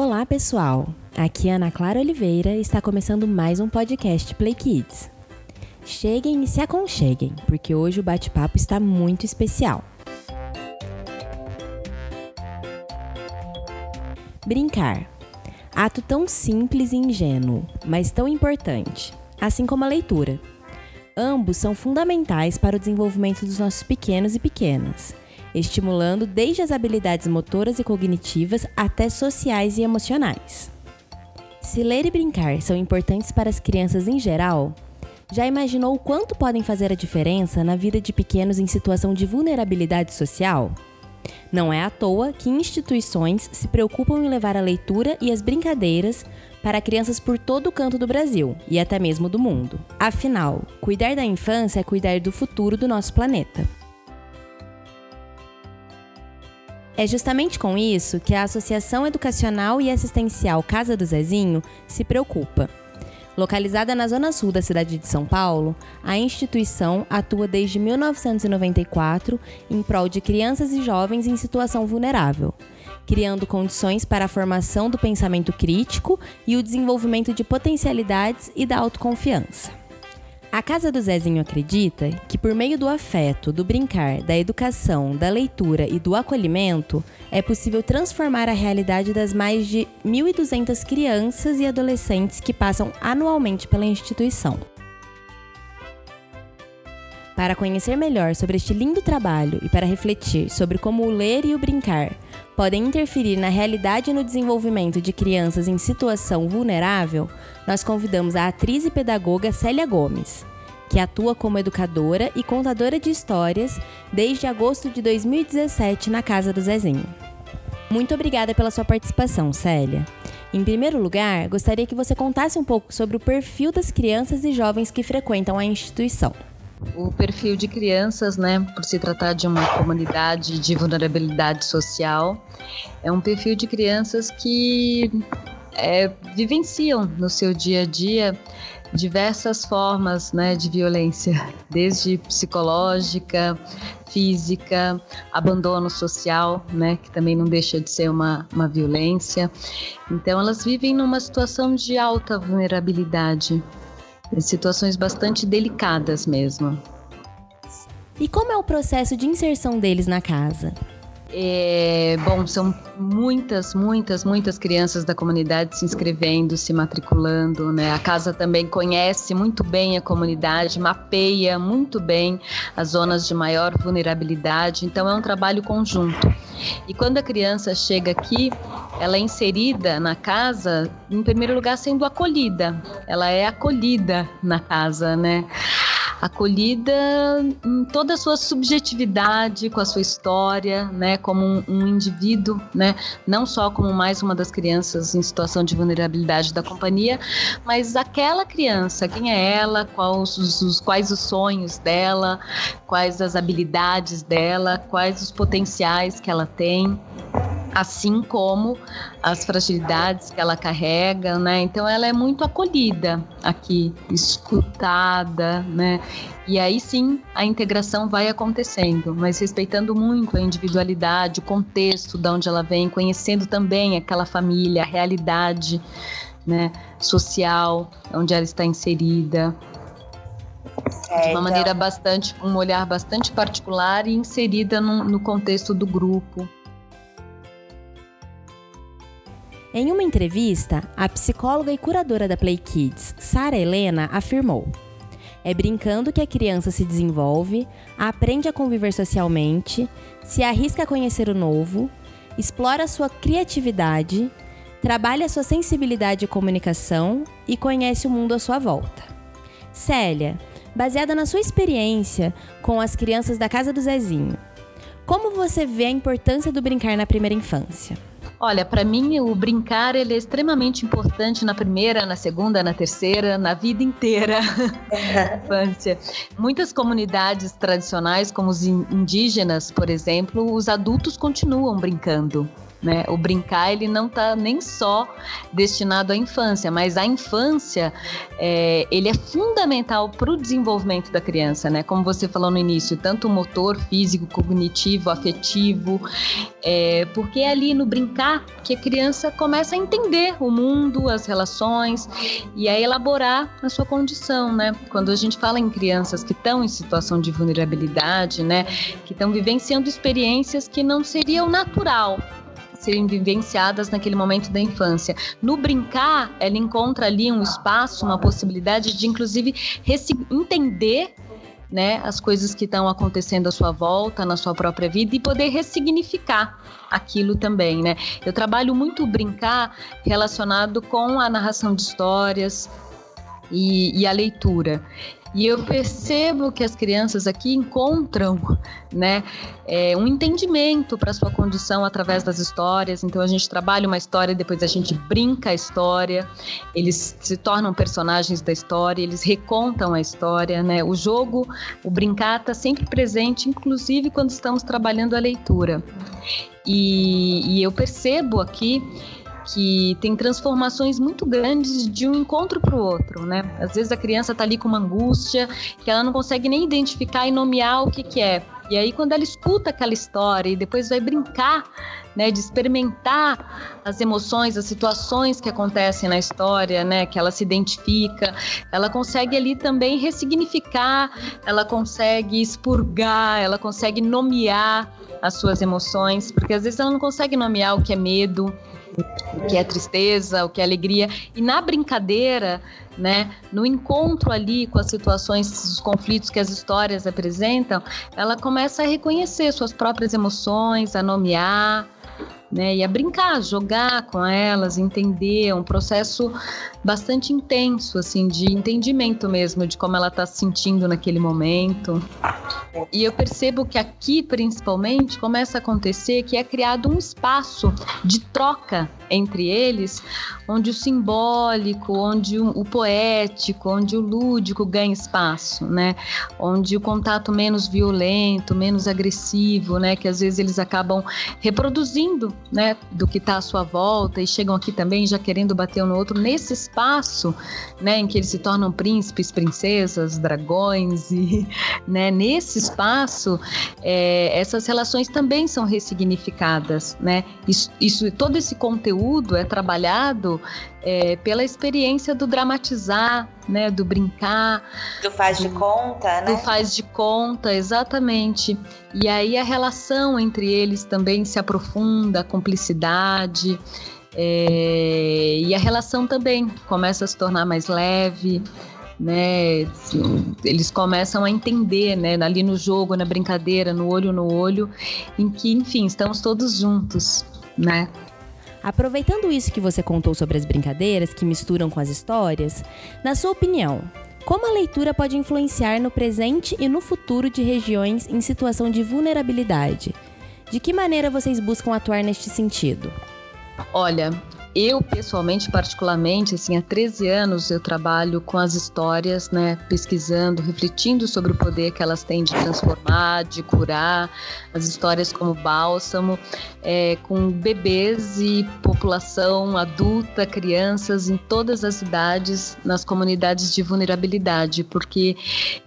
Olá, pessoal! Aqui é Ana Clara Oliveira e está começando mais um podcast Play Kids. Cheguem e se aconcheguem, porque hoje o bate-papo está muito especial. Brincar. Ato tão simples e ingênuo, mas tão importante, assim como a leitura. Ambos são fundamentais para o desenvolvimento dos nossos pequenos e pequenas estimulando desde as habilidades motoras e cognitivas até sociais e emocionais. Se ler e brincar são importantes para as crianças em geral, já imaginou o quanto podem fazer a diferença na vida de pequenos em situação de vulnerabilidade social? Não é à toa que instituições se preocupam em levar a leitura e as brincadeiras para crianças por todo o canto do Brasil e até mesmo do mundo. Afinal, cuidar da infância é cuidar do futuro do nosso planeta. É justamente com isso que a Associação Educacional e Assistencial Casa do Zezinho se preocupa. Localizada na zona sul da cidade de São Paulo, a instituição atua desde 1994 em prol de crianças e jovens em situação vulnerável, criando condições para a formação do pensamento crítico e o desenvolvimento de potencialidades e da autoconfiança. A Casa do Zezinho acredita que, por meio do afeto, do brincar, da educação, da leitura e do acolhimento, é possível transformar a realidade das mais de 1.200 crianças e adolescentes que passam anualmente pela instituição. Para conhecer melhor sobre este lindo trabalho e para refletir sobre como o ler e o brincar podem interferir na realidade e no desenvolvimento de crianças em situação vulnerável, nós convidamos a atriz e pedagoga Célia Gomes, que atua como educadora e contadora de histórias desde agosto de 2017 na Casa do Zezinho. Muito obrigada pela sua participação, Célia. Em primeiro lugar, gostaria que você contasse um pouco sobre o perfil das crianças e jovens que frequentam a instituição. O perfil de crianças, né, por se tratar de uma comunidade de vulnerabilidade social, é um perfil de crianças que é, vivenciam no seu dia a dia diversas formas né, de violência, desde psicológica, física, abandono social, né, que também não deixa de ser uma, uma violência. Então, elas vivem numa situação de alta vulnerabilidade situações bastante delicadas mesmo. E como é o processo de inserção deles na casa? É, bom, são muitas, muitas, muitas crianças da comunidade se inscrevendo, se matriculando, né? A casa também conhece muito bem a comunidade, mapeia muito bem as zonas de maior vulnerabilidade, então é um trabalho conjunto. E quando a criança chega aqui, ela é inserida na casa, em primeiro lugar sendo acolhida. Ela é acolhida na casa, né? Acolhida em toda a sua subjetividade, com a sua história, né, como um, um, indivíduo, né, não só como mais uma das crianças em situação de vulnerabilidade da companhia, mas aquela criança, quem é ela, quais os, os, quais os sonhos dela, quais as habilidades dela, quais os potenciais que ela tem assim como as fragilidades que ela carrega, né? Então ela é muito acolhida aqui, escutada, né? E aí sim a integração vai acontecendo, mas respeitando muito a individualidade, o contexto de onde ela vem, conhecendo também aquela família, a realidade, né, social onde ela está inserida. É, de uma então... maneira bastante, um olhar bastante particular e inserida no, no contexto do grupo. Em uma entrevista, a psicóloga e curadora da Play Kids, Sara Helena, afirmou: É brincando que a criança se desenvolve, aprende a conviver socialmente, se arrisca a conhecer o novo, explora sua criatividade, trabalha sua sensibilidade e comunicação e conhece o mundo à sua volta. Célia, baseada na sua experiência com as crianças da Casa do Zezinho, como você vê a importância do brincar na primeira infância? Olha, para mim o brincar ele é extremamente importante na primeira, na segunda, na terceira, na vida inteira da infância. Muitas comunidades tradicionais, como os indígenas, por exemplo, os adultos continuam brincando. Né? O brincar ele não está nem só destinado à infância, mas a infância é, ele é fundamental para o desenvolvimento da criança, né? Como você falou no início, tanto motor, físico, cognitivo, afetivo, é, porque é ali no brincar que a criança começa a entender o mundo, as relações e a elaborar a sua condição, né? Quando a gente fala em crianças que estão em situação de vulnerabilidade, né, que estão vivenciando experiências que não seriam natural serem vivenciadas naquele momento da infância. No brincar, ela encontra ali um espaço, uma possibilidade de, inclusive, entender né, as coisas que estão acontecendo à sua volta, na sua própria vida e poder ressignificar aquilo também, né? Eu trabalho muito brincar relacionado com a narração de histórias e, e a leitura. E eu percebo que as crianças aqui encontram né, é, um entendimento para sua condição através das histórias. Então a gente trabalha uma história, depois a gente brinca a história, eles se tornam personagens da história, eles recontam a história. Né? O jogo, o brincar está sempre presente, inclusive quando estamos trabalhando a leitura. E, e eu percebo aqui que tem transformações muito grandes de um encontro para o outro, né? Às vezes a criança está ali com uma angústia que ela não consegue nem identificar e nomear o que, que é. E aí quando ela escuta aquela história e depois vai brincar, né, de experimentar as emoções, as situações que acontecem na história, né, que ela se identifica, ela consegue ali também ressignificar, ela consegue expurgar, ela consegue nomear as suas emoções, porque às vezes ela não consegue nomear o que é medo, o que é tristeza, o que é alegria. E na brincadeira, né, no encontro ali com as situações, os conflitos que as histórias apresentam, ela começa a reconhecer suas próprias emoções, a nomear, né? A brincar, jogar com elas, entender, é um processo bastante intenso, assim, de entendimento mesmo de como ela está se sentindo naquele momento. E eu percebo que aqui, principalmente, começa a acontecer que é criado um espaço de troca entre eles, onde o simbólico, onde o poético, onde o lúdico ganha espaço, né? Onde o contato menos violento, menos agressivo, né? Que às vezes eles acabam reproduzindo né, do que está à sua volta e chegam aqui também já querendo bater um no outro nesse espaço, né, em que eles se tornam príncipes, princesas, dragões e, né, nesse espaço é, essas relações também são ressignificadas, né? Isso, isso, todo esse conteúdo é trabalhado é, pela experiência do dramatizar, né, do brincar, do faz de conta, né? Do faz de conta, exatamente. E aí a relação entre eles também se aprofunda, a cumplicidade. É, e a relação também começa a se tornar mais leve, né? Eles começam a entender, né? Ali no jogo, na brincadeira, no olho no olho, em que, enfim, estamos todos juntos, né? Aproveitando isso que você contou sobre as brincadeiras que misturam com as histórias, na sua opinião, como a leitura pode influenciar no presente e no futuro de regiões em situação de vulnerabilidade? De que maneira vocês buscam atuar neste sentido? Olha, eu, pessoalmente, particularmente, assim, há 13 anos eu trabalho com as histórias, né, pesquisando, refletindo sobre o poder que elas têm de transformar, de curar, as histórias como bálsamo, é, com bebês e população adulta, crianças em todas as idades, nas comunidades de vulnerabilidade, porque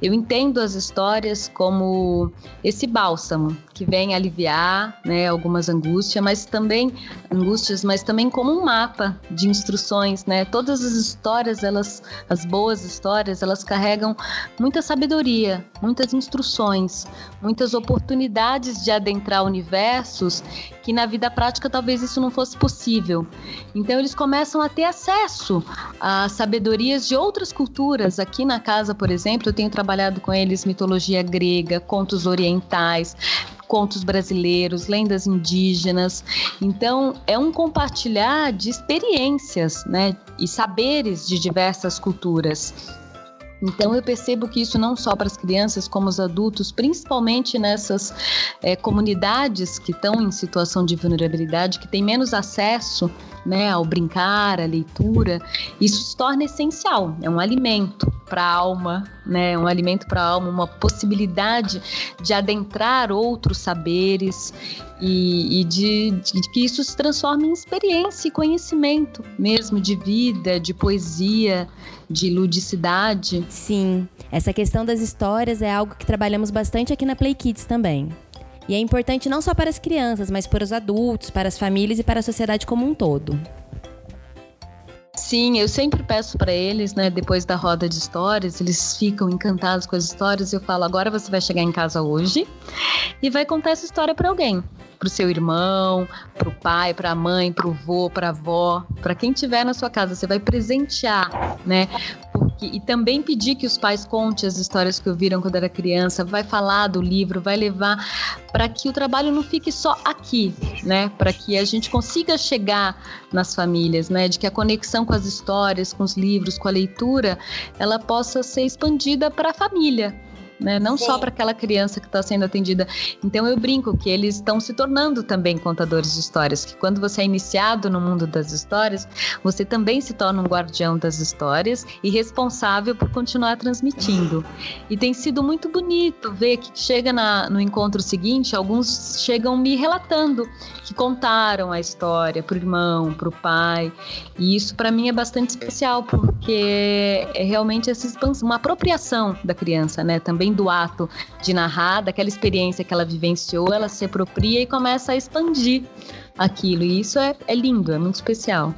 eu entendo as histórias como esse bálsamo que vem aliviar, né, algumas angústias, mas também angústias, mas também como um mapa de instruções, né? Todas as histórias, elas, as boas histórias, elas carregam muita sabedoria, muitas instruções, muitas oportunidades de adentrar universos que na vida prática talvez isso não fosse possível. Então eles começam a ter acesso a sabedorias de outras culturas. Aqui na casa, por exemplo, eu tenho trabalhado com eles mitologia grega, contos orientais, contos brasileiros, lendas indígenas. Então, é um compartilhar de experiências, né, e saberes de diversas culturas. Então eu percebo que isso não só para as crianças, como os adultos, principalmente nessas é, comunidades que estão em situação de vulnerabilidade, que têm menos acesso né, ao brincar, à leitura, isso se torna essencial. É um alimento para a alma, né, um alimento para a alma, uma possibilidade de adentrar outros saberes e, e de, de, que isso se transforme em experiência e conhecimento mesmo de vida, de poesia, de ludicidade. Sim, essa questão das histórias é algo que trabalhamos bastante aqui na Play Kids também. E é importante não só para as crianças, mas para os adultos, para as famílias e para a sociedade como um todo. Sim, eu sempre peço para eles, né, depois da roda de histórias, eles ficam encantados com as histórias. Eu falo: agora você vai chegar em casa hoje e vai contar essa história para alguém para o seu irmão, para o pai, para a mãe, para o vô, para a avó, para quem tiver na sua casa. Você vai presentear, né? E também pedir que os pais contem as histórias que ouviram quando era criança, vai falar do livro, vai levar para que o trabalho não fique só aqui, né? Para que a gente consiga chegar nas famílias, né? De que a conexão com as histórias, com os livros, com a leitura, ela possa ser expandida para a família né? Não Sim. só para aquela criança que está sendo atendida. Então eu brinco que eles estão se tornando também contadores de histórias, que quando você é iniciado no mundo das histórias, você também se torna um guardião das histórias e responsável por continuar transmitindo. E tem sido muito bonito ver que chega na, no encontro seguinte, alguns chegam me relatando que contaram a história para o irmão, para o pai. E isso para mim é bastante especial, porque é realmente essa expansão, uma apropriação da criança, né? Também do ato de narrar, daquela experiência que ela vivenciou, ela se apropria e começa a expandir aquilo. E isso é, é lindo, é muito especial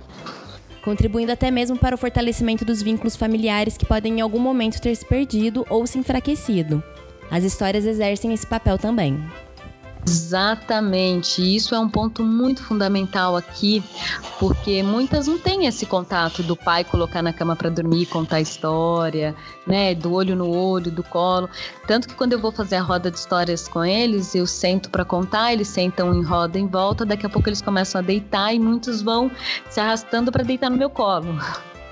contribuindo até mesmo para o fortalecimento dos vínculos familiares que podem em algum momento ter se perdido ou se enfraquecido. As histórias exercem esse papel também. Exatamente, isso é um ponto muito fundamental aqui, porque muitas não têm esse contato do pai colocar na cama para dormir, contar história, né, do olho no olho, do colo. Tanto que quando eu vou fazer a roda de histórias com eles, eu sento para contar, eles sentam em roda em volta, daqui a pouco eles começam a deitar e muitos vão se arrastando para deitar no meu colo.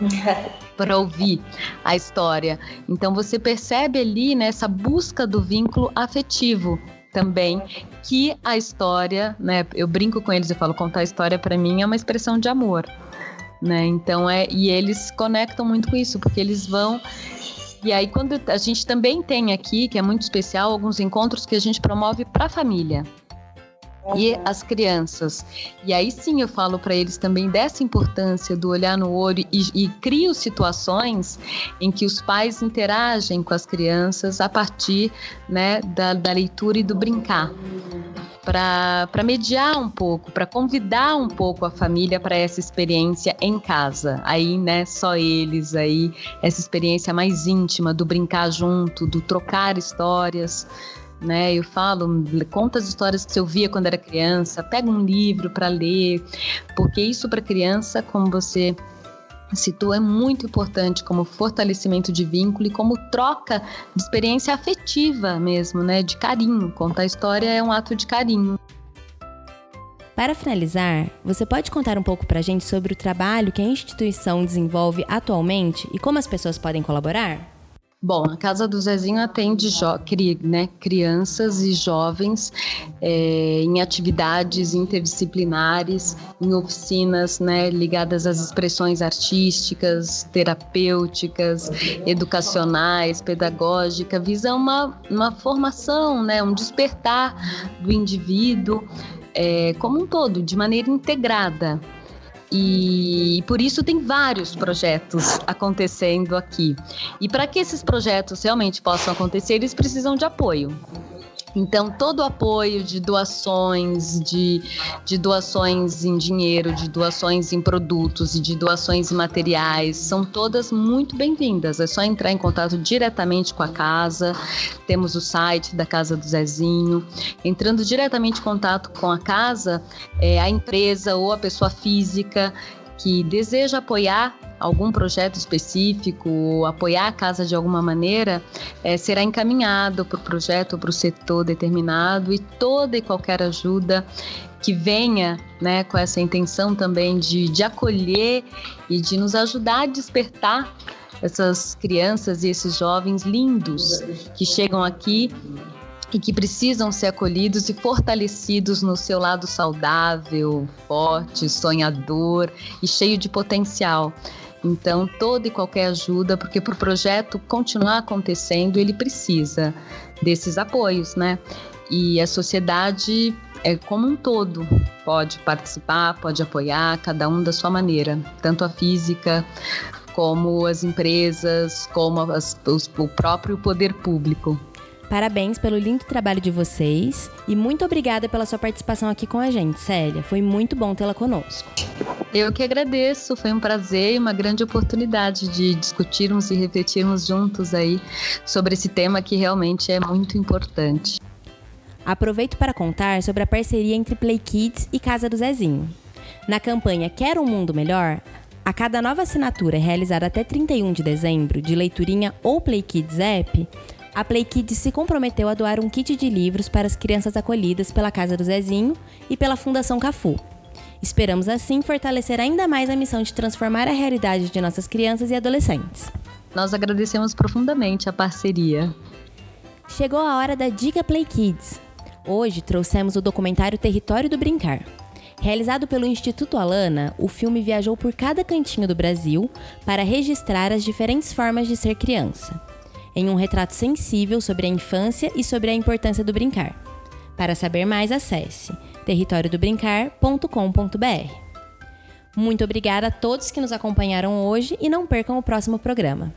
para ouvir a história. Então você percebe ali nessa né, busca do vínculo afetivo também que a história, né? Eu brinco com eles, eu falo contar a história para mim é uma expressão de amor, né? Então é e eles conectam muito com isso porque eles vão e aí quando a gente também tem aqui, que é muito especial, alguns encontros que a gente promove para a família e as crianças. E aí sim eu falo para eles também dessa importância do olhar no olho e, e crio situações em que os pais interagem com as crianças a partir né, da, da leitura e do brincar. Para mediar um pouco, para convidar um pouco a família para essa experiência em casa. Aí, né, só eles aí, essa experiência mais íntima do brincar junto, do trocar histórias né? Eu falo, conta as histórias que você ouvia quando era criança, pega um livro para ler, porque isso para criança, como você citou, é muito importante como fortalecimento de vínculo e como troca de experiência afetiva mesmo, né? De carinho. Contar história é um ato de carinho. Para finalizar, você pode contar um pouco para a gente sobre o trabalho que a instituição desenvolve atualmente e como as pessoas podem colaborar? Bom, a Casa do Zezinho atende cri, né, crianças e jovens é, em atividades interdisciplinares, em oficinas né, ligadas às expressões artísticas, terapêuticas, educacionais, pedagógicas, visa uma, uma formação, né, um despertar do indivíduo é, como um todo, de maneira integrada. E por isso tem vários projetos acontecendo aqui. E para que esses projetos realmente possam acontecer, eles precisam de apoio. Então, todo o apoio de doações, de, de doações em dinheiro, de doações em produtos e de doações em materiais, são todas muito bem-vindas. É só entrar em contato diretamente com a casa. Temos o site da Casa do Zezinho. Entrando diretamente em contato com a casa, é, a empresa ou a pessoa física que deseja apoiar algum projeto específico, apoiar a casa de alguma maneira, é, será encaminhado para o projeto ou para o setor determinado e toda e qualquer ajuda que venha né, com essa intenção também de, de acolher e de nos ajudar a despertar essas crianças e esses jovens lindos que chegam aqui e que precisam ser acolhidos e fortalecidos no seu lado saudável, forte, sonhador e cheio de potencial. Então, toda e qualquer ajuda, porque para o projeto continuar acontecendo, ele precisa desses apoios, né? E a sociedade é como um todo pode participar, pode apoiar, cada um da sua maneira, tanto a física como as empresas, como as, os, o próprio poder público. Parabéns pelo lindo trabalho de vocês e muito obrigada pela sua participação aqui com a gente, Célia. Foi muito bom tê-la conosco. Eu que agradeço, foi um prazer e uma grande oportunidade de discutirmos e refletirmos juntos aí sobre esse tema que realmente é muito importante. Aproveito para contar sobre a parceria entre Play Kids e Casa do Zezinho. Na campanha Quero um Mundo Melhor, a cada nova assinatura realizada até 31 de dezembro de leiturinha ou Play Kids App, a Play Kids se comprometeu a doar um kit de livros para as crianças acolhidas pela Casa do Zezinho e pela Fundação Cafu. Esperamos assim fortalecer ainda mais a missão de transformar a realidade de nossas crianças e adolescentes. Nós agradecemos profundamente a parceria. Chegou a hora da Dica Play Kids. Hoje trouxemos o documentário Território do Brincar. Realizado pelo Instituto Alana, o filme viajou por cada cantinho do Brasil para registrar as diferentes formas de ser criança em um retrato sensível sobre a infância e sobre a importância do brincar. Para saber mais, acesse territoriodobrincar.com.br. Muito obrigada a todos que nos acompanharam hoje e não percam o próximo programa.